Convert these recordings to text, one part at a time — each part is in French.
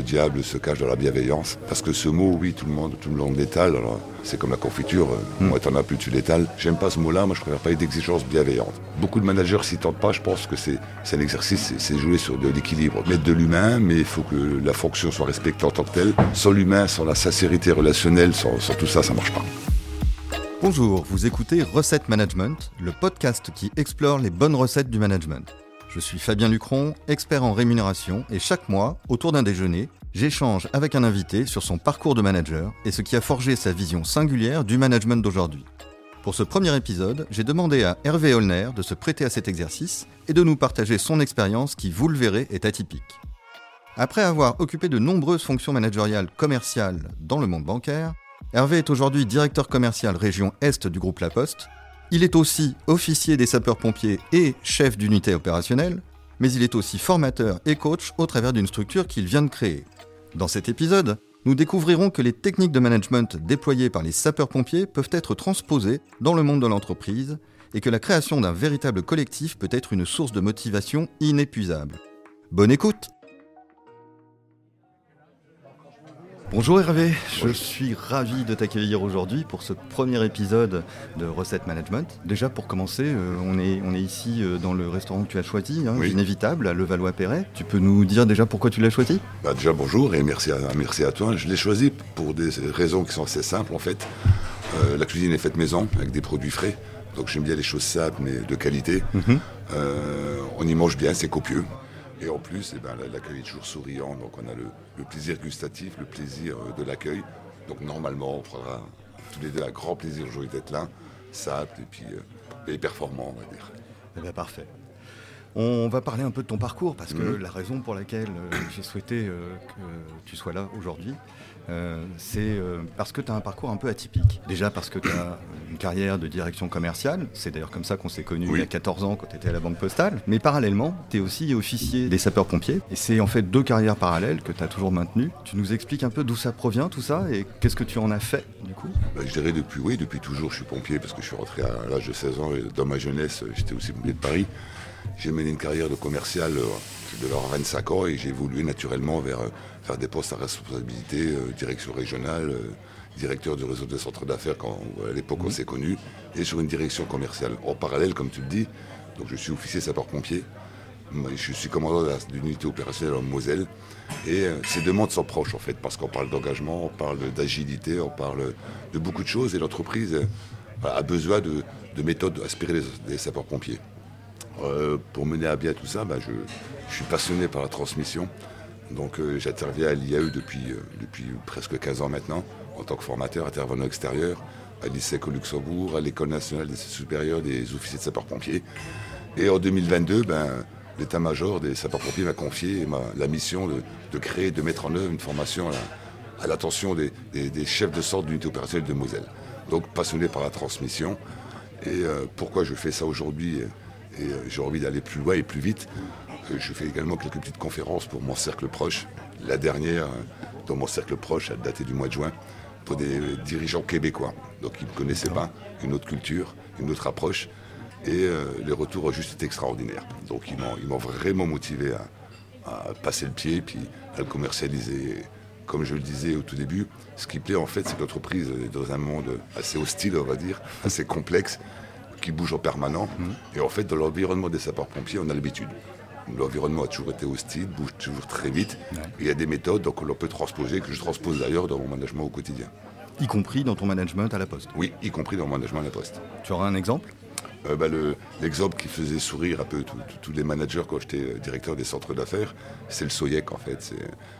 le diable se cache dans la bienveillance. Parce que ce mot, oui, tout le monde, tout le monde l'étale. C'est comme la confiture, mm. moi t'en as plus, tu l'étales. J'aime pas ce mot-là, moi je préfère pas d'exigence bienveillante. Beaucoup de managers s'y tentent pas, je pense que c'est un exercice, c'est jouer sur de l'équilibre. Mettre de l'humain, mais il faut que la fonction soit respectée en tant que telle. Sans l'humain, sans la sincérité relationnelle, sans, sans tout ça, ça marche pas. Bonjour, vous écoutez Recette Management, le podcast qui explore les bonnes recettes du management. Je suis Fabien Lucron, expert en rémunération, et chaque mois, autour d'un déjeuner, j'échange avec un invité sur son parcours de manager et ce qui a forgé sa vision singulière du management d'aujourd'hui. Pour ce premier épisode, j'ai demandé à Hervé Holner de se prêter à cet exercice et de nous partager son expérience qui, vous le verrez, est atypique. Après avoir occupé de nombreuses fonctions managériales commerciales dans le monde bancaire, Hervé est aujourd'hui directeur commercial région Est du groupe La Poste il est aussi officier des sapeurs-pompiers et chef d'unité opérationnelle, mais il est aussi formateur et coach au travers d'une structure qu'il vient de créer. Dans cet épisode, nous découvrirons que les techniques de management déployées par les sapeurs-pompiers peuvent être transposées dans le monde de l'entreprise et que la création d'un véritable collectif peut être une source de motivation inépuisable. Bonne écoute Bonjour Hervé, je suis ravi de t'accueillir aujourd'hui pour ce premier épisode de Recette Management. Déjà pour commencer, euh, on, est, on est ici euh, dans le restaurant que tu as choisi, hein, Inévitable, à Levallois-Perret. Tu peux nous dire déjà pourquoi tu l'as choisi? Bah Déjà bonjour et merci à, merci à toi. Je l'ai choisi pour des raisons qui sont assez simples en fait. Euh, la cuisine est faite maison avec des produits frais. Donc j'aime bien les choses simples mais de qualité. Mhm. on y mange bien, c'est copieux. Et en plus, eh ben, l'accueil est toujours souriant, donc on a le, plaisir gustatif, le plaisir euh, de l'accueil. Donc normalement, on prendra tous les deux un grand plaisir aujourd'hui d'être là, simple et puis euh, performant, on va dire. Eh bien, parfait. On va parler un peu de ton parcours parce que mhm. la raison pour laquelle euh, j'ai souhaité que tu sois là aujourd'hui, euh, c'est euh, parce que tu as un parcours un peu atypique. Déjà parce que tu as une carrière de direction commerciale, c'est d'ailleurs comme ça qu'on s'est connus il y a 14 ans quand tu étais à la Banque Postale, mais parallèlement, tu es aussi officier des sapeurs-pompiers, et c'est en fait deux carrières parallèles que tu as toujours maintenues. Tu nous expliques un peu d'où ça provient tout ça, et qu'est-ce que tu en as fait du coup? Bah, Je dirais depuis, oui, depuis toujours je suis pompier, parce que je suis rentré à l'âge de 16 ans, et dans ma jeunesse j'étais aussi pompier de Paris. J'ai mené une carrière de commercial euh, de leur 25 ans et j'ai évolué naturellement vers faire des postes à responsabilité, euh, direction régionale, euh, directeur du réseau de centres d'affaires quand à l'époque on mhm. s'est connus, et sur une direction commerciale. En parallèle, comme tu le dis, donc je suis officier sapeur-pompier, je suis commandant d'une unité opérationnelle en Moselle, et ces deux mondes sont proches en fait, parce qu'on parle d'engagement, on parle d'agilité, on parle de beaucoup de choses, et l'entreprise a besoin de, méthodes aspirées des sapeurs-pompiers. Euh, pour mener à bien tout ça, bah, je, suis passionné par la transmission. Donc euh, j'interviens à l'IAE depuis, euh, presque 15 ans maintenant, en tant que formateur, intervenant extérieur, à l'ISEC au Luxembourg, à l'École nationale des supérieurs des officiers de sapeurs-pompiers. Et en 2022, ben, l'état-major des sapeurs-pompiers m'a confié la mission de, créer, de mettre en œuvre une formation à, l'attention des, chefs de sorte d'unité opérationnelle de Moselle. Donc passionné par la transmission. Et pourquoi je fais ça aujourd'hui et euh, j'ai envie d'aller plus loin et plus vite. Euh, je fais également quelques petites conférences pour mon cercle proche. La dernière, euh, dans mon cercle proche, a daté du mois de juin, pour des dirigeants québécois. Donc ils ne connaissaient pas une autre culture, une autre approche. Et les retours ont juste été extraordinaires. Donc ils m'ont vraiment motivé à, passer le pied, puis à le commercialiser. Comme je le disais au tout début, ce qui plaît en fait, c'est que l'entreprise est dans un monde assez hostile, on va dire, assez complexe qui bouge en permanent. Mhm. Et en fait, dans l'environnement des sapeurs-pompiers, on a l'habitude. L'environnement a toujours été hostile, bouge toujours très vite. il y a des méthodes donc, que l'on peut transposer, que je transpose d'ailleurs dans mon management au quotidien. Y compris dans ton management à la poste Oui, y compris dans mon management à la poste. Tu auras un exemple? Euh, bah, L'exemple qui faisait sourire un peu tous les managers quand j'étais euh, directeur des centres d'affaires, c'est le SOIEC en fait.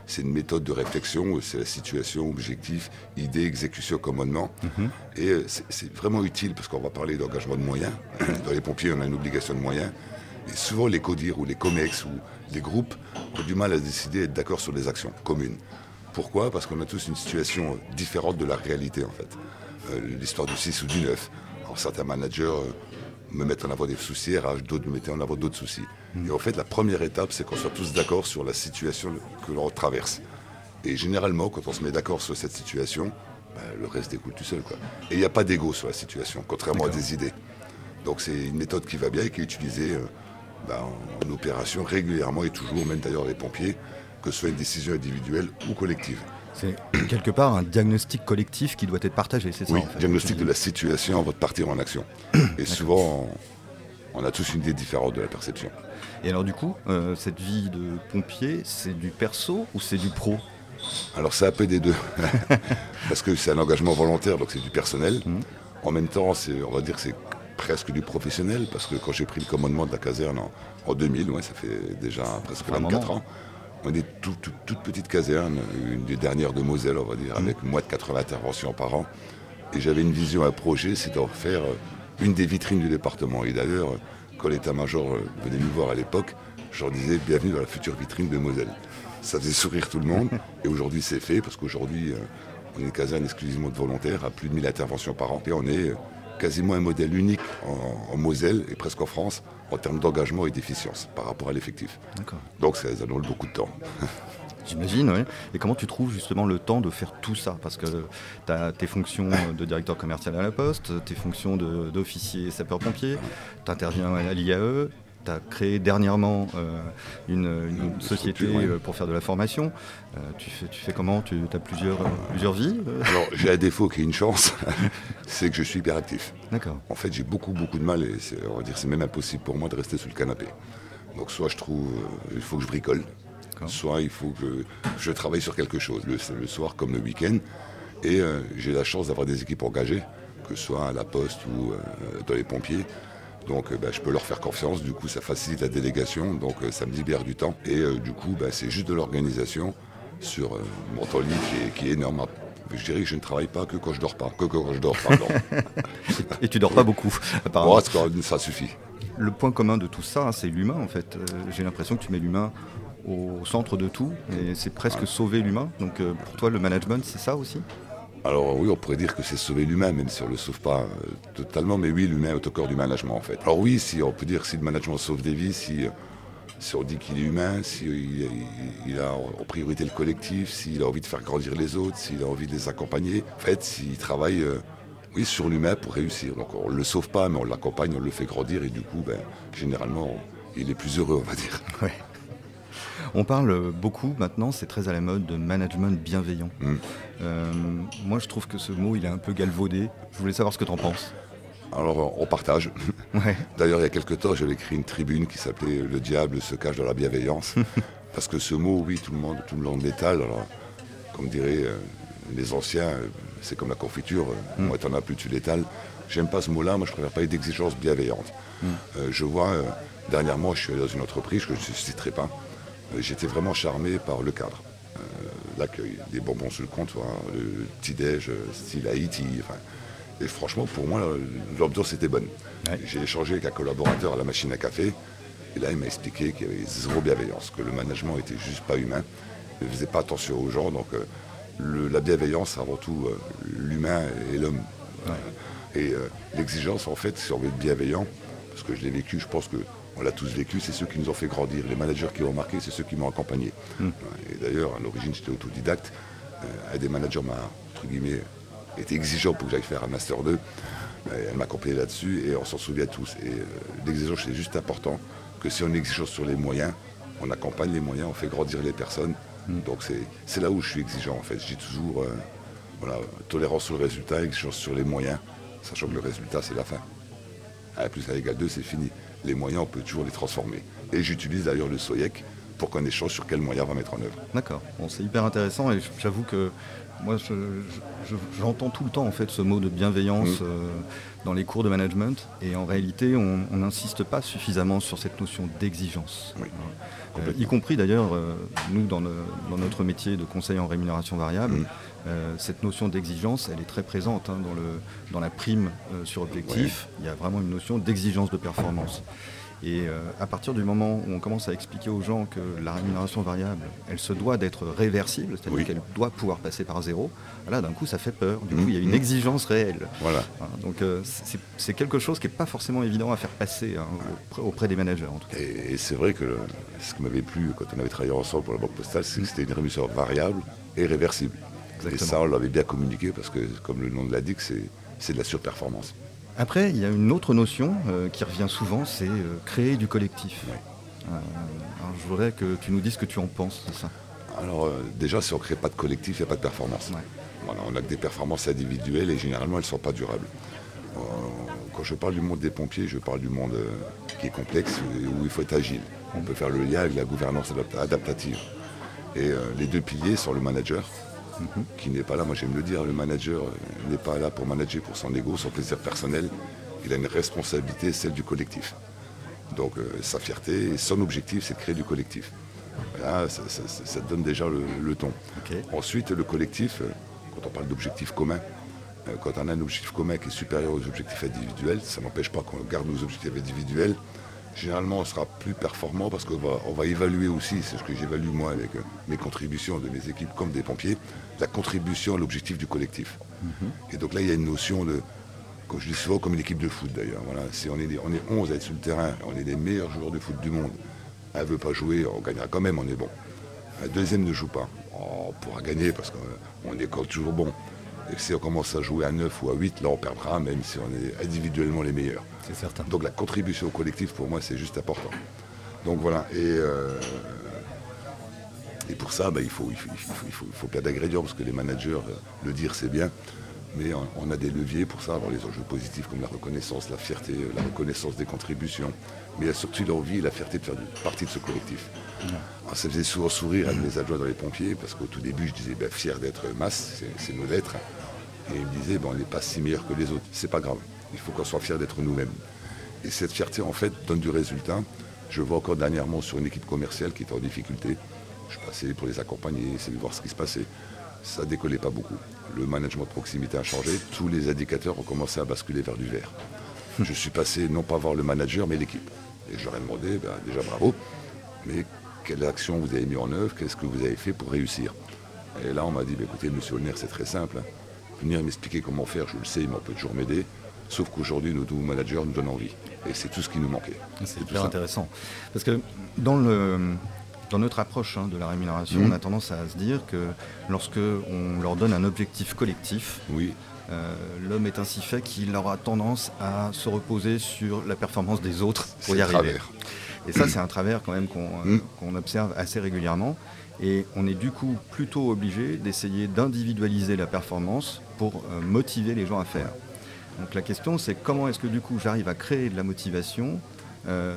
C'est une méthode de réflexion, c'est la situation, objectif, idée, exécution, commandement. Mhm. Et euh, c'est vraiment utile parce qu'on va parler d'engagement de moyens. Dans les pompiers, on a une obligation de moyens. Et souvent, les CODIR ou les COMEX ou les groupes ont du mal à décider d'être d'accord sur des actions communes. Pourquoi? Parce qu'on a tous une situation différente de la réalité en fait. L'histoire du 6 ou du 9. certains managers me mettre en avant des soucis, RH, d'autres me mettaient en avant d'autres soucis. Mm. Et en fait, la première étape, c'est qu'on soit tous d'accord sur la situation que l'on traverse. Et généralement, quand on se met d'accord sur cette situation, ben, le reste découle tout seul. Quoi. Et il n'y a pas d'ego sur la situation, contrairement à des idées. Donc c'est une méthode qui va bien et qui est utilisée euh, ben, en, opération régulièrement et toujours, même d'ailleurs les pompiers. Que ce soit une décision individuelle ou collective. C'est quelque part un diagnostic collectif qui doit être partagé, c'est ça Oui, en fait, diagnostic de la situation avant de partir en action. Et souvent, on, a tous une idée différente de la perception. Et alors du coup, euh, cette vie de pompier, c'est du perso ou c'est du pro? Alors c'est un peu des deux, parce que c'est un engagement volontaire, donc c'est du personnel. Mhm. En même temps, on va dire que c'est presque du professionnel, parce que quand j'ai pris le commandement de la caserne en, en 2000, ouais, ça fait déjà presque Un 24 moment. ans, on est tout- tout- toute petite caserne, une des dernières de Moselle, on va dire, Mhm. avec moins de 80 interventions par an. Et j'avais une vision, un projet, c'est d'en faire euh, une des vitrines du département. Et d'ailleurs, quand l'état-major euh, venait nous voir à l'époque, je leur disais bienvenue dans la future vitrine de Moselle. Ça faisait sourire tout le monde. Et aujourd'hui, c'est fait, parce qu'aujourd'hui, euh, on est une caserne exclusivement de volontaires, à plus de 1000 interventions par an. Et on est quasiment un modèle unique en, en Moselle et presque en France en termes d'engagement et d'efficience par rapport à l'effectif. Donc ça, demande beaucoup de temps. J'imagine, oui. Et comment tu trouves justement le temps de faire tout ça? Parce que tu as tes fonctions de directeur commercial à la Poste, tes fonctions d'officier sapeur-pompier, tu interviens à l'IAE, tu as créé dernièrement euh, une, une Une société ouais. euh, pour faire de la formation. Euh, tu, fais, tu fais comment? Tu as plusieurs, euh, plusieurs vies Alors j'ai un défaut qui est une chance, c'est que je suis hyperactif. D'accord. En fait, j'ai beaucoup, beaucoup de mal et on va dire, c'est même impossible pour moi de rester sous le canapé. Donc, soit je trouve, il faut que je bricole, soit il faut que je travaille sur quelque chose, le, le soir comme le week-end. Et j'ai la chance d'avoir des équipes engagées, que ce soit à la poste ou dans les pompiers. Donc, euh, bah, je peux leur faire confiance. Du coup, ça facilite la délégation. Donc, euh, ça me libère du temps. Et euh, du coup, bah, c'est juste de l'organisation sur euh, mon temps libre qui est, qui est énorme. Je dirais que je ne travaille pas que quand je dors pas, que quand je dors, pardon. Et tu dors pas beaucoup, apparemment. Ça- ça suffit. Le point commun de tout ça, c'est l'humain en fait. J'ai l'impression que tu mets l'humain au centre de tout et c'est presque sauver l'humain. Donc pour toi, le management, c'est ça aussi? Alors oui, on pourrait dire que c'est sauver l'humain, même si on ne le sauve pas euh, totalement, mais oui, l'humain est au cœur du management en fait. Alors oui, si on peut dire si le management sauve des vies, si, euh, si on dit qu'il est humain, s'il il, il a en priorité le collectif, s'il a envie de faire grandir les autres, s'il a envie de les accompagner, en fait, s'il travaille euh, oui, sur l'humain pour réussir. Donc on ne le sauve pas, mais on l'accompagne, on le fait grandir et du coup, ben, généralement, il est plus heureux, on va dire. On parle beaucoup maintenant, c'est très à la mode, de management bienveillant. Mm. Euh, moi, je trouve que ce mot, il est un peu galvaudé. Je voulais savoir ce que tu en penses. Alors on partage. Ouais. D'ailleurs, il y a quelque temps, j'avais écrit une tribune qui s'appelait Le diable se cache dans la bienveillance. Parce que ce mot, oui, tout le monde, tout le monde l'étale. Alors, comme diraient euh, les anciens, euh, c'est comme la confiture. euh, Moi, t'en as plus, tu l'étales. J'aime pas ce mot-là. Moi, je préfère parler d'exigence bienveillante. Euh, je vois, dernièrement, je suis allé dans une entreprise que je ne citerai pas. Euh, J'étais vraiment charmé par le cadre. Euh, L'accueil, des bonbons sur le comptoir, le petit-déj, euh, style Haïti. enfin, et franchement, pour moi, l'ambiance était bonne. Ouais. J'ai échangé avec un collaborateur à la machine à café. Et là, il m'a expliqué qu'il y avait zéro bienveillance, que le management était juste pas humain, ne faisait pas attention aux gens. Donc, euh, le- la bienveillance, avant tout euh, l'humain et l'homme. Et euh, l'exigence, en fait, si on veut être bienveillant, parce que je l'ai vécu, je pense qu'on l'a tous vécu, c'est ceux qui nous ont fait grandir. Les managers qui ont marqué, c'est ceux qui m'ont accompagné. Et d'ailleurs, à l'origine, j'étais autodidacte. Euh, un des managers m'a, entre guillemets, été exigeant pour que j'aille faire un Master 2. Euh, Elle m'a accompagné là-dessus et on s'en souvient tous. Et euh, l'exigence, c'est juste important que si on exige sur les moyens, on accompagne les moyens, on fait grandir les personnes. Donc c'est, c'est là où je suis exigeant en fait. J'ai toujours euh, voilà, tolérance sur le résultat, exigence sur les moyens, sachant que le résultat c'est la fin. 1 plus 1 égale 2, c'est fini. Les moyens, on peut toujours les transformer. Et j'utilise d'ailleurs le SOIEC pour qu'on échange sur quels moyens on va mettre en œuvre. D'accord. Bon, c'est hyper intéressant et j'avoue que moi, je- je- j'entends tout le temps en fait ce mot de bienveillance Mm. euh, dans les cours de management et en réalité, on n'insiste pas suffisamment sur cette notion d'exigence. Oui, Euh, y compris d'ailleurs, euh, nous, dans, le- dans notre métier de conseil en rémunération variable, Mm. euh, cette notion d'exigence, elle est très présente hein, dans, le, dans la prime sur objectif. Il y a vraiment une notion d'exigence de performance. Et euh, à partir du moment où on commence à expliquer aux gens que la rémunération variable, elle se doit d'être réversible, c'est-à-dire Oui. qu'elle doit pouvoir passer par zéro, là d'un coup ça fait peur. Du Mhm. coup il y a une exigence réelle. Voilà. Donc euh, c'est quelque chose qui n'est pas forcément évident à faire passer hein, auprès, auprès des managers en tout cas. Et, et c'est vrai que le- ce qui m'avait plu quand on avait travaillé ensemble pour la Banque Postale, c'est que c'était une rémunération variable et réversible. Et Exactement. ça, on l'avait bien communiqué parce que, comme le nom l'indique, c'est c'est de la surperformance. Après, il y a une autre notion euh, qui revient souvent, c'est euh, créer du collectif. Ouais. Euh, alors, je voudrais que tu nous dises ce que tu en penses de ça. Alors déjà, si on ne crée pas de collectif, il n'y a pas de performance. Voilà, on a que des performances individuelles et généralement, elles ne sont pas durables. Quand je parle du monde des pompiers, je parle du monde qui est complexe, où il faut être agile. On peut faire le lien avec la gouvernance adaptative. Et les deux piliers sont le manager, mhm. qui n'est pas là, moi j'aime le dire, le manager n'est pas là pour manager pour son ego, son plaisir personnel. Il a une responsabilité, celle du collectif. Donc sa fierté, son objectif, c'est de créer du collectif. Là, ça, donne déjà le, ton. Ensuite, le collectif, euh, quand on parle d'objectifs communs, euh, quand on a un objectif commun qui est supérieur aux objectifs individuels, ça n'empêche pas qu'on garde nos objectifs individuels. Généralement, on sera plus performant parce qu'on va, on va évaluer aussi, c'est ce que j'évalue moi avec euh, mes contributions de mes équipes comme des pompiers, la contribution à l'objectif du collectif. Mhm. Et donc là, il y a une notion de, comme je dis souvent, comme une équipe de foot d'ailleurs. Voilà, si on est, on est 11 à être sur le terrain, on est les meilleurs joueurs de foot du monde, elle ne veut pas jouer, on gagnera quand même, on est bon. La deuxième ne joue pas. On pourra gagner parce qu'on est toujours bon. Et si on commence à jouer à 9 ou à 8, là on perdra, même si on est individuellement les meilleurs. C'est certain. Donc la contribution au collectif, pour moi, c'est juste important. Donc voilà. Et, euh, et pour ça, bah, il, faut, il, faut, il, faut, il faut plein d'ingrédients, parce que les managers, euh, le dire, c'est bien. Mais on, a des leviers pour ça, avoir les enjeux positifs comme la reconnaissance, la fierté, la reconnaissance des contributions. Mais il y a surtout l'envie et la fierté de faire partie de ce collectif. Ça faisait souvent sourire à mes adjoints dans les pompiers, parce qu'au tout début, je disais ben, fier d'être masse, c'est nos lettres. Et ils me disaient ben, on n'est pas si meilleur que les autres. C'est pas grave. Il faut qu'on soit fier d'être nous-mêmes. Et cette fierté, en fait, donne du résultat. Je vois encore dernièrement sur une équipe commerciale qui était en difficulté. Je passais pour les accompagner, essayer de voir ce qui se passait ça décollait pas beaucoup. Le management de proximité a changé, tous les indicateurs ont commencé à basculer vers du vert. Je suis passé non pas voir le manager, mais l'équipe. Et je leur ai demandé, ben, déjà bravo, mais quelle action vous avez mis en œuvre, qu'est-ce que vous avez fait pour réussir Et là, on m'a dit, ben, écoutez, monsieur Olner, c'est très simple. Hein. Venir m'expliquer comment faire, je le sais, mais on peut toujours m'aider. Sauf qu'aujourd'hui, nos nouveaux managers nous donnent envie. Et c'est tout ce qui nous manquait. C'est hyper intéressant. Parce que dans le, dans notre approche hein, de la rémunération, on a tendance à se dire que lorsque on leur donne un objectif collectif, oui. Euh, l'homme est ainsi fait qu'il aura tendance à se reposer sur la performance des autres pour y arriver. Et ça, c'est un travers quand même mm. qu'on observe assez régulièrement. Et on est du coup plutôt obligé d'essayer d'individualiser la performance pour euh, motiver les gens à faire. Donc la question, c'est comment est-ce que du coup j'arrive à créer de la motivation euh,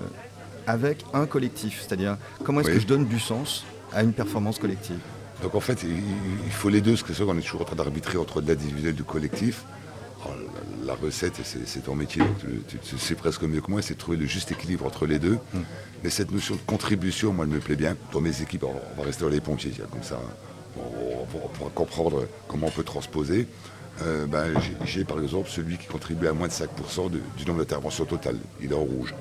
avec un collectif? C'est-à-dire, comment est-ce que je donne du sens à une performance collective? Donc en fait, il faut les deux, parce que c'est qu'on est toujours en train d'arbitrer entre l'individuel et du collectif. Oh, la, recette, c'est ton métier, tu, sais presque mieux que moi, c'est de trouver le juste équilibre entre les deux. Hmm. Mais cette notion de contribution, moi, elle me plaît bien. Pour mes équipes, on va rester dans les pompiers, comme ça, on, pourra comprendre comment on peut transposer. Euh, ben, j'ai par exemple celui qui contribue à moins de 5% du nombre d'interventions totales. Il est en rouge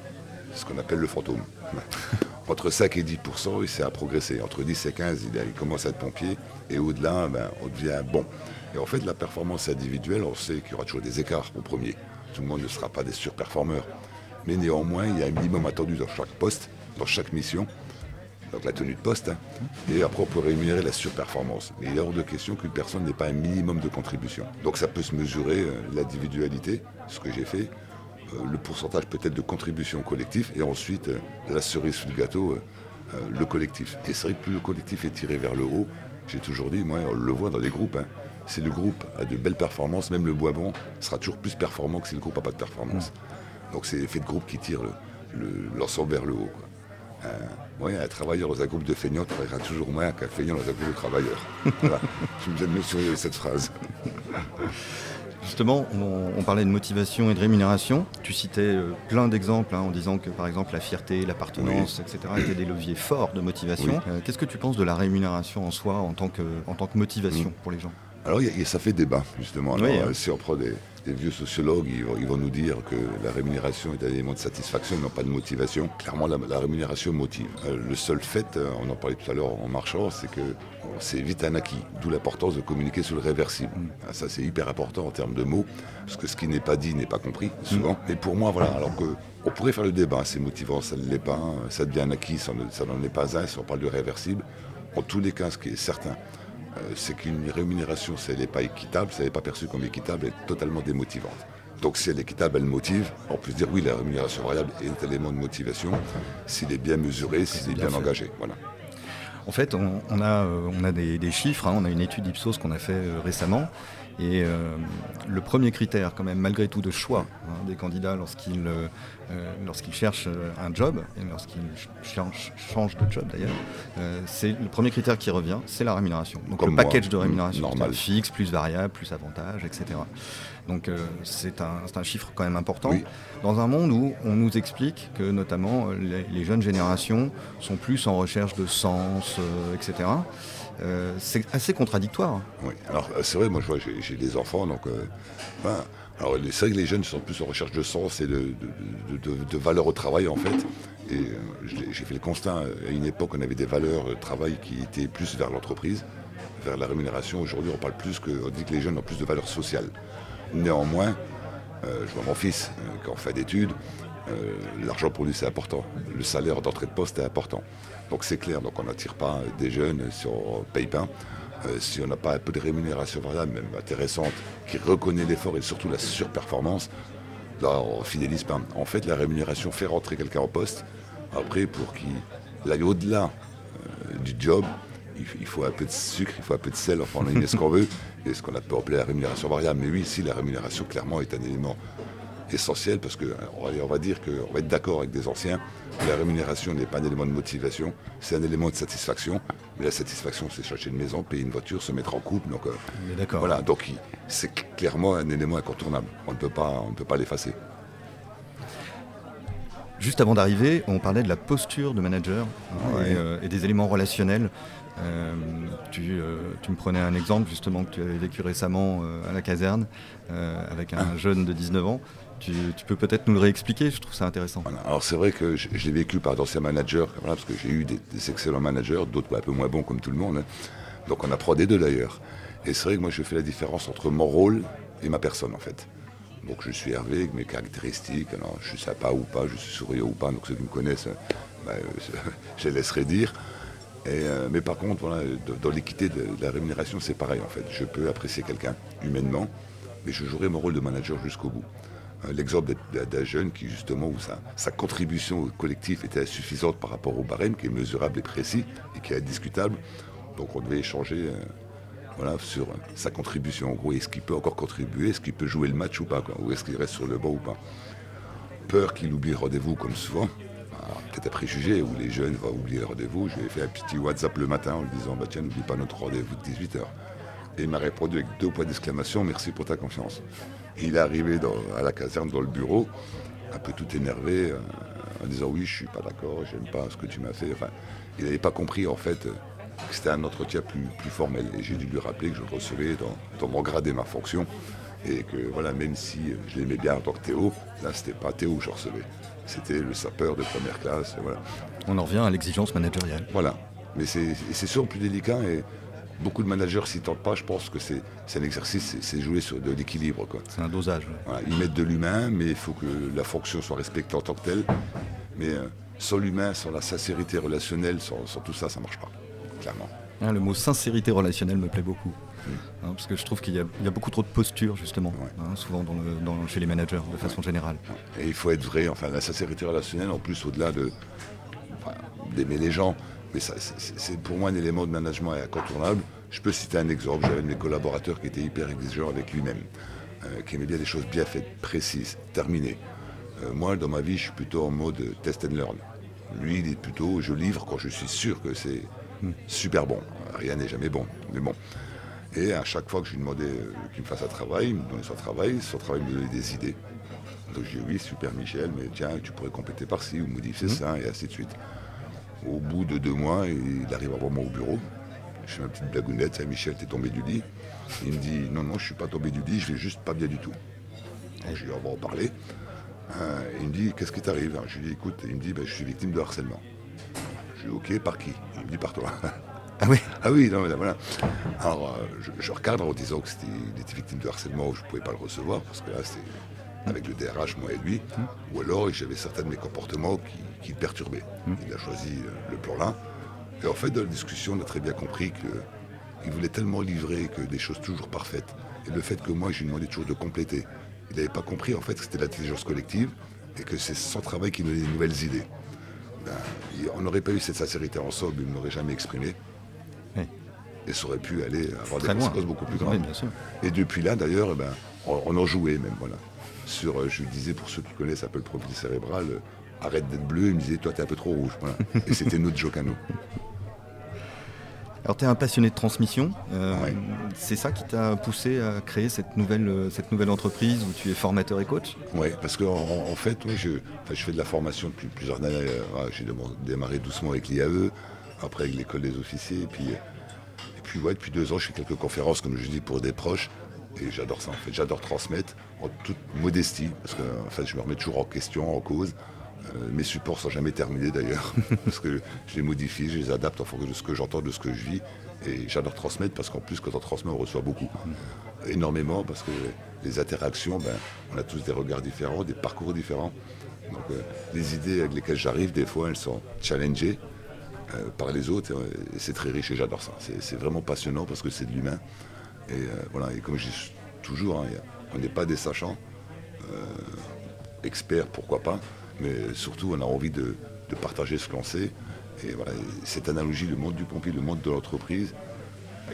ce qu'on appelle le fantôme. Entre 5 et 10% il s'est à progresser. Entre 10 et 15, il, commence à être pompier. Et au-delà, ben, on devient bon. Et en fait, la performance individuelle, on sait qu'il y aura toujours des écarts au premier. Tout le monde ne sera pas des surperformeurs. Mais néanmoins, il y a un minimum attendu dans chaque poste, dans chaque mission. Donc la tenue de poste. Hein. Et après, on peut rémunérer la surperformance. Mais il est hors de question qu'une personne n'ait pas un minimum de contribution. Donc ça peut se mesurer, euh, l'individualité, ce que j'ai fait, euh, le pourcentage peut-être de contribution collective et ensuite euh, la cerise sur le gâteau, le collectif. Et c'est vrai que plus le collectif est tiré vers le haut, j'ai toujours dit, moi on le voit dans les groupes, hein, si le groupe a de belles performances, même le bois bon sera toujours plus performant que si le groupe n'a pas de performance. Donc c'est l'effet de groupe qui tire l'ensemble vers le haut. un travailleur dans un groupe de feignants travaillera toujours moins qu'un feignant dans un groupe de travailleurs. voilà. Je me bien de cette phrase. Justement, on, parlait de motivation et de rémunération. Tu citais euh, plein d'exemples hein, en disant que par exemple la fierté, l'appartenance, etc. étaient des leviers forts de motivation. Euh, qu'est-ce que tu penses de la rémunération en soi en tant que, en tant que motivation mm. pour les gens? Alors ça fait débat justement. Alors, hein. Si on prend des, vieux sociologues, ils vont, nous dire que la rémunération est un élément de satisfaction, non pas de motivation. Clairement, la, rémunération motive. Euh, le seul fait, on en parlait tout à l'heure en marchant, c'est que c'est vite un acquis. D'où l'importance de communiquer sur le réversible. Mm. Ah, ça, c'est hyper important en termes de mots, parce que ce qui n'est pas dit n'est pas compris, souvent. Mm. Mais pour moi, voilà, alors que on pourrait faire le débat, c'est motivant, ça ne l'est pas, ça devient un acquis, ça n'en est pas un, si on parle de réversible. En tous les cas, ce qui est certain, euh, c'est qu'une rémunération, si elle n'est pas équitable, si elle n'est pas perçue comme équitable, elle est totalement démotivante. Donc si elle est équitable, elle motive. On peut se dire oui, la rémunération variable est un élément de motivation s'il est bien mesuré, s'il est bien, engagé. Voilà. En fait, on, a, on a des, chiffres, hein. on a une étude Ipsos qu'on a fait récemment, et le premier critère, quand même, malgré tout, de choix hein, des candidats lorsqu'ils lorsqu'ils cherchent un job, et lorsqu'ils changent, de job d'ailleurs, c'est le premier critère qui revient, c'est la rémunération. Donc le package de rémunération, normal. fixe, plus variable, plus avantage, etc. Donc euh, c'est un, chiffre quand même important. Dans un monde où on nous explique que notamment euh, les, jeunes générations sont plus en recherche de sens, euh, c'est assez contradictoire. Oui, alors c'est vrai, moi je vois, j'ai des enfants, donc alors c'est vrai que les jeunes sont plus en recherche de sens et de, de, valeur au travail en fait. Et j'ai fait le constat, à une époque on avait des valeurs de travail qui étaient plus vers l'entreprise, vers la rémunération. Aujourd'hui on parle plus que, on dit que les jeunes ont plus de valeurs sociales. Néanmoins, euh, je vois mon fils euh, qui en fait d'études, euh, l'argent pour lui c'est important. Le salaire d'entrée de poste est important. Donc c'est clair, donc on n'attire pas des jeunes si on paye pas. si on n'a pas un peu de rémunération variable, même intéressante, qui reconnaît l'effort et surtout la surperformance, là on fidélise pas. En fait, la rémunération fait rentrer quelqu'un en poste. Après, pour qu'il aille au-delà du job, il, faut un peu de sucre, il faut un peu de sel, enfin on a ce qu'on veut, et ce qu'on peut appeler la rémunération variable. Mais oui, ici, la rémunération, clairement, est un élément essentiel parce qu'on on va dire qu'on va être d'accord avec des anciens, la rémunération n'est pas un élément de motivation, c'est un élément de satisfaction. Mais la satisfaction, c'est chercher une maison, payer une voiture, se mettre en couple. Donc, euh, d'accord. Voilà, donc c'est clairement un élément incontournable. On ne peut pas, on ne peut pas l'effacer. Juste avant d'arriver, on parlait de la posture de manager euh, et, des éléments relationnels. Euh, euh, tu, me prenais un exemple justement que tu avais vécu récemment à la caserne avec un jeune de 19 ans. Tu, peux peut-être nous le réexpliquer, je trouve ça intéressant. Alors c'est vrai que j'ai vécu par d'anciens managers, parce que j'ai eu des, excellents managers, d'autres un peu moins bons comme tout le monde. Hein. Donc on apprend des deux d'ailleurs. Et c'est vrai que moi je fais la différence entre mon rôle et ma personne en fait. Donc je suis Hervé avec mes caractéristiques, alors je suis sympa ou pas, je suis souriant ou pas, donc ceux qui me connaissent, ben, je les laisserai dire. Euh, mais par contre, dans l'équité de, la rémunération, c'est pareil en fait. Je peux apprécier quelqu'un humainement, mais je jouerai mon rôle de manager jusqu'au bout. Euh, l'exemple d'un jeune qui, justement, où sa, contribution au collectif était insuffisante par rapport au barème, qui est mesurable et précis et qui est indiscutable. Donc on devait échanger euh, voilà, sur sa contribution. En gros, est-ce qu'il peut encore contribuer? Est-ce qu'il peut jouer le match ou pas Ou est-ce qu'il reste sur le banc ou pas? Peur qu'il oublie rendez-vous comme souvent peut-être un préjugé où les jeunes vont oublier rendez-vous. Je lui ai fait un petit WhatsApp le matin en lui disant bah, Tiens, n'oublie pas notre rendez-vous de 18h. Et il m'a répondu avec deux points d'exclamation Merci pour ta confiance. il est arrivé à la caserne, dans le bureau, un peu tout énervé, euh, en disant Oui, je suis pas d'accord, j'aime pas ce que tu m'as fait. Enfin, il n'avait pas compris en fait que c'était un entretien plus, plus formel. Et j'ai dû lui rappeler que je le recevais dans, dans mon grade et ma fonction. Et que voilà, même si je l'aimais bien en tant que Théo, là c'était pas Théo que je recevais. C'était le sapeur de première classe. voilà. On en revient à l'exigence managériale. Voilà. Mais c'est sûr plus délicat et beaucoup de managers s'y tentent pas. Je pense que c'est un exercice, c'est jouer sur de l'équilibre. C'est un dosage. ils mettent de l'humain, mais il faut que la fonction soit respectée en tant que telle. Mais euh, sans l'humain, sans la sincérité relationnelle, sans, tout ça, ça ne marche pas, clairement. Hein, le mot sincérité relationnelle me plaît beaucoup. Hein, parce que je trouve qu'il y, a beaucoup trop de postures, justement, hein, souvent chez les managers, de façon générale. Et il faut être vrai, enfin, la sincérité relationnelle, en plus, au-delà de, d'aimer les gens, mais c'est, pour moi un élément de management incontournable. Je peux citer un exemple, j'avais un de mes collaborateurs qui était hyper exigeant avec lui-même, euh, qui aimait bien des choses bien faites, précises, terminées. Euh, moi, dans ma vie, je suis plutôt en mode test and learn. Lui, il est plutôt, je livre quand je suis sûr que c'est super bon. Rien n'est jamais bon, mais bon. Et à chaque fois que je lui demandais euh, qu'il me fasse un travail, il me donnait son travail, son travail me donnait des idées. Donc je dis oui, super Michel, mais tiens, tu pourrais compléter par-ci ou modifier mhm. ça, et ainsi de suite. Au bout de deux mois, il arrive à voir moi au bureau. Je fais ma petite blagounette, tiens Michel, t'es tombé du lit. Il me dit non, non, je suis pas tombé du lit, je vais juste pas bien du tout. Donc je lui va en parler. Euh, il me dit, qu'est-ce qui t'arrive? Je lui dis, écoute, il me dit, ben, je suis victime de harcèlement. Je lui dis, ok, par qui? Il me dit, par toi. Ah oui Ah oui, non, mais voilà. Alors, euh, je, recadre en disant qu'il était victime de harcèlement je ne pouvais pas le recevoir, parce que là, c'est avec le DRH, moi et lui, ou alors j'avais certains de mes comportements qui, le perturbaient. Il a choisi euh, le plan là. Et en fait, dans la discussion, on a très bien compris qu'il voulait tellement livrer que des choses toujours parfaites. Et le fait que moi, je lui demandais toujours de compléter. Il n'avait pas compris en fait que c'était l'intelligence collective et que c'est son travail qui donnait de nouvelles idées. ben, on n'aurait pas eu cette sincérité ensemble, il ne l'aurait jamais exprimé. Et ça aurait pu aller avoir des conséquences beaucoup plus grandes. Et depuis là, d'ailleurs, eh ben, on, en jouait même. Voilà. Sur, euh, je disais, pour ceux qui connaissent un peu le profil cérébral, euh, arrête d'être bleu, il me disait, toi, t'es un peu trop rouge. Et c'était notre joke à nous. Alors, tu es un passionné de transmission. Euh, c'est ça qui t'a poussé à créer cette nouvelle, cette nouvelle entreprise où tu es formateur et coach? Oui, parce qu'en en, fait, je, je, fais de la formation depuis plusieurs années. J'ai démarré doucement avec l'IAE, après avec l'école des officiers, et puis depuis deux ans, je fais quelques conférences, comme je dis, pour des proches. Et j'adore ça en fait, j'adore transmettre en toute modestie, parce que en fait, je me remets toujours en question, en cause. Euh, mes supports sont jamais terminés d'ailleurs, parce que je les modifie, je les adapte en fonction de ce que j'entends, de ce que je vis. Et j'adore transmettre parce qu'en plus, quand on transmet, on reçoit beaucoup. Énormément, parce que les interactions, ben, on a tous des regards différents, des parcours différents. Donc euh, les idées avec lesquelles j'arrive, des fois, elles sont challengées. Euh, par les autres. Et c'est très riche et j'adore ça. C'est vraiment passionnant parce que c'est de l'humain. Et euh, voilà, et comme je dis toujours, hein, on n'est pas des sachants. Euh, experts, pourquoi pas, mais surtout on a envie de, partager ce qu'on sait. Et voilà, cette analogie, le monde du pompier, le monde de l'entreprise,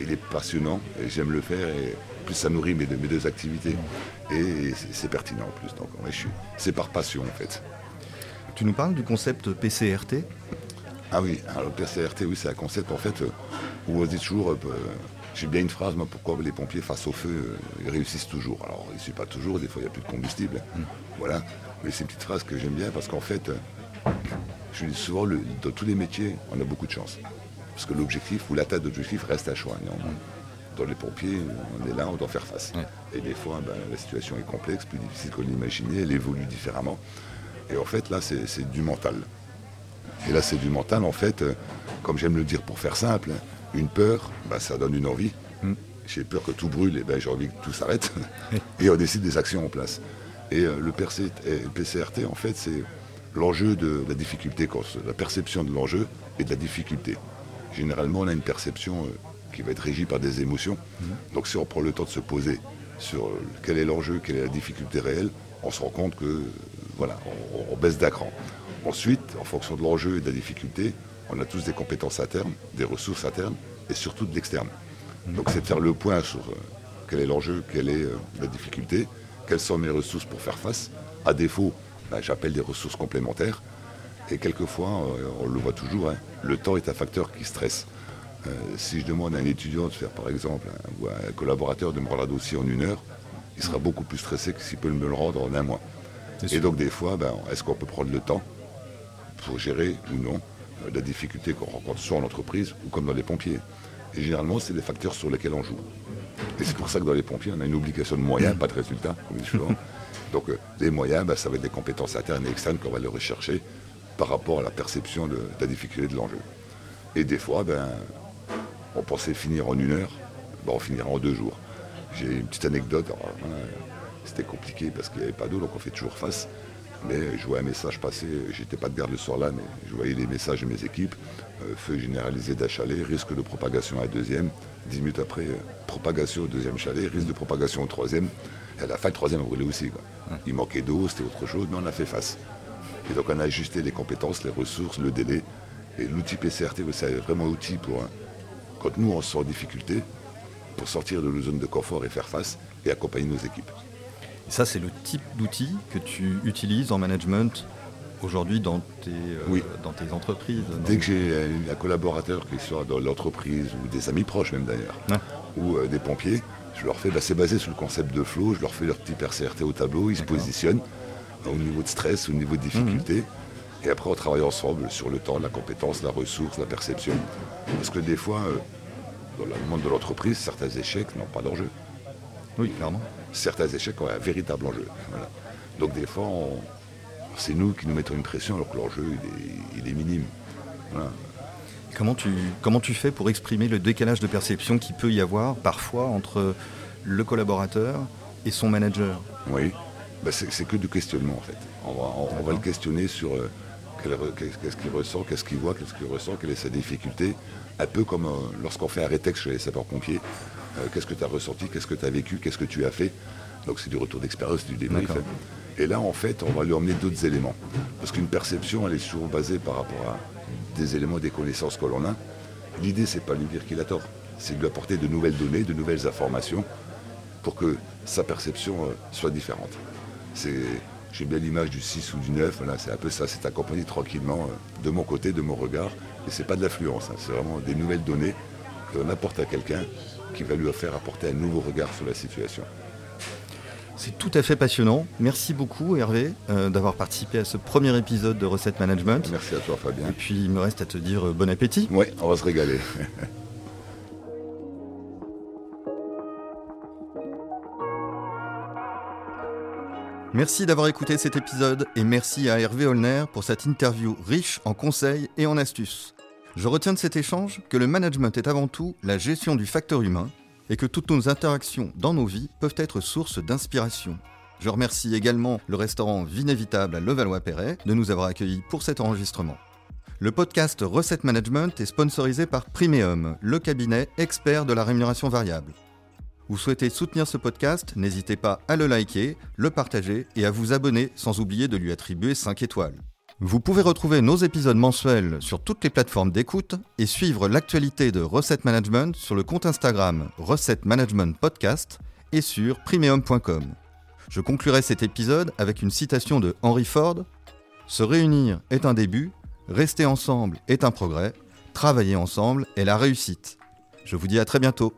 il est passionnant et j'aime le faire. Et plus ça nourrit mes, mes deux activités. Et c'est pertinent en plus. Donc c'est par passion en fait. Tu nous parles du concept PCRT ah oui, alors le PCRT, oui, c'est un concept en fait où on dit toujours, euh, j'ai bien une phrase, moi, pourquoi les pompiers face au feu, euh, ils réussissent toujours. Alors, ils ne suivent pas toujours, des fois il n'y a plus de combustible. Mm. Voilà. Mais c'est une petite phrase que j'aime bien parce qu'en fait, euh, je dis souvent, dans tous les métiers, on a beaucoup de chance. Parce que l'objectif ou la tête d'objectif reste à choix. Dans les pompiers, on est là, on doit faire face. Et des fois, ben, la situation est complexe, plus difficile qu'on l'imaginait, elle évolue différemment. Et en fait, là, c'est du mental. Et là, c'est du mental, en fait, euh, comme j'aime le dire pour faire simple, une peur, bah, ça donne une envie. Mm. J'ai peur que tout brûle, et ben, j'ai envie que tout s'arrête. et on décide des actions en place. Et euh, le, PCRT, en fait, c'est l'enjeu de la difficulté, la perception de l'enjeu et de la difficulté. Généralement, on a une perception euh, qui va être régie par des émotions. Mm. Donc si on prend le temps de se poser sur quel est l'enjeu, quelle est la difficulté réelle, on se rend compte que voilà, on, on baisse d'un cran. Ensuite, en fonction de l'enjeu et de la difficulté, on a tous des compétences internes, des ressources internes et surtout de l'externe. Donc c'est de faire le point sur euh, quel est l'enjeu, quelle est euh, la difficulté, quelles sont mes ressources pour faire face. À défaut, ben, j'appelle des ressources complémentaires. Et quelquefois, euh, on le voit toujours, hein, le temps est un facteur qui stresse. si je demande à un étudiant de faire par exemple, ou à un collaborateur de me rendre un dossier en une heure, il sera beaucoup plus stressé que s'il peut me le rendre en un mois. Et donc des fois, ben, est-ce qu'on peut prendre le temps pour gérer ou non la difficulté qu'on rencontre soit en entreprise ou comme dans les pompiers. Et généralement, c'est des facteurs sur lesquels on joue. Et c'est pour ça que dans les pompiers, on a une obligation de moyens, pas de résultats, Donc euh, les moyens, bah, ça va être des compétences internes et externes qu'on va aller rechercher par rapport à la perception de, la difficulté de l'enjeu. Et des fois, ben, on pensait finir en une heure, ben, on finira en deux jours. J'ai une petite anecdote, c'était compliqué parce qu'il n'y avait pas d'eau, donc on fait toujours face. Mais je voyais un message passer, j'étais pas de garde le soir-là, mais je voyais les messages de mes équipes. Euh, feu généralisé d'un chalet, risque de propagation à un deuxième. Dix minutes après, euh, propagation au deuxième chalet, risque de propagation au troisième. Et à la fin, le troisième a brûlé aussi. Il manquait d'eau, c'était autre chose, mais on a fait face. Et donc on a ajusté les compétences, les ressources, le délai. Et l'outil PCRT, c'est vraiment un outil pour, quand nous on se sent en difficulté, pour sortir de nos zones de confort et faire face et accompagner nos équipes. Et ça, c'est le type d'outil que tu utilises en management aujourd'hui dans tes, euh, dans tes entreprises Dès que j'ai un, collaborateur qui soit dans l'entreprise, ou des amis proches même d'ailleurs, ou euh, des pompiers, je leur fais, bah, c'est basé sur le concept de flow, je leur fais leur petit RCRT au tableau, ils se positionnent au niveau de stress, au niveau de difficulté. Mhm. Et après, on travaille ensemble sur le temps, la compétence, la ressource, la perception. Parce que des fois, euh, dans le monde de l'entreprise, certains échecs n'ont pas d'enjeu. Oui, clairement certains échecs ont un véritable enjeu. Donc des fois, c'est nous qui nous mettons une pression alors que l'enjeu, il est, minime. Comment, tu, comment tu fais pour exprimer le décalage de perception qu'il peut y avoir parfois entre le collaborateur et son manager? Oui, bah, c'est que du questionnement en fait. On va, le questionner sur euh, qu'est-ce qu'il ressent, qu'est-ce qu'il voit, qu'est-ce qu'il ressent, quelle est sa difficulté. Un peu comme euh, lorsqu'on fait un rétexte chez les sapeurs-pompiers. Euh, qu'est-ce que tu as ressenti, qu'est-ce que tu as vécu, qu'est-ce que tu as fait? Donc c'est du retour d'expérience, du débrief. Et là, en fait, on va lui emmener d'autres éléments. Parce qu'une perception, elle est souvent basée par rapport à des éléments, des connaissances que l'on a. L'idée, c'est pas lui dire qu'il a tort, c'est de lui apporter de nouvelles données, de nouvelles informations pour que sa perception euh, soit différente. J'ai bien l'image du 6 ou du 9, voilà, c'est un peu ça, c'est accompagné tranquillement euh, de mon côté, de mon regard, et c'est pas de l'affluence, hein, c'est vraiment des nouvelles données qu'on apporte à quelqu'un qui va lui faire apporter un nouveau regard sur la situation. C'est tout à fait passionnant. Merci beaucoup Hervé euh, d'avoir participé à ce premier épisode de Recette Management. Merci à toi Fabien. Et puis il me reste à te dire euh, bon appétit. Oui, on va se régaler. Merci d'avoir écouté cet épisode et merci à Hervé Holner pour cette interview riche en conseils et en astuces. Je retiens de cet échange que le management est avant tout la gestion du facteur humain et que toutes nos interactions dans nos vies peuvent être source d'inspiration. Je remercie également le restaurant Vinévitable à Levallois-Perret de nous avoir accueillis pour cet enregistrement. Le podcast Recette Management est sponsorisé par Primeum, le cabinet expert de la rémunération variable. Vous souhaitez soutenir ce podcast, n'hésitez pas à le liker, le partager et à vous abonner sans oublier de lui attribuer 5 étoiles. Vous pouvez retrouver nos épisodes mensuels sur toutes les plateformes d'écoute et suivre l'actualité de Recette Management sur le compte Instagram Recette Management Podcast et sur primeum.com. Je conclurai cet épisode avec une citation de Henry Ford Se réunir est un début, rester ensemble est un progrès, travailler ensemble est la réussite. Je vous dis à très bientôt.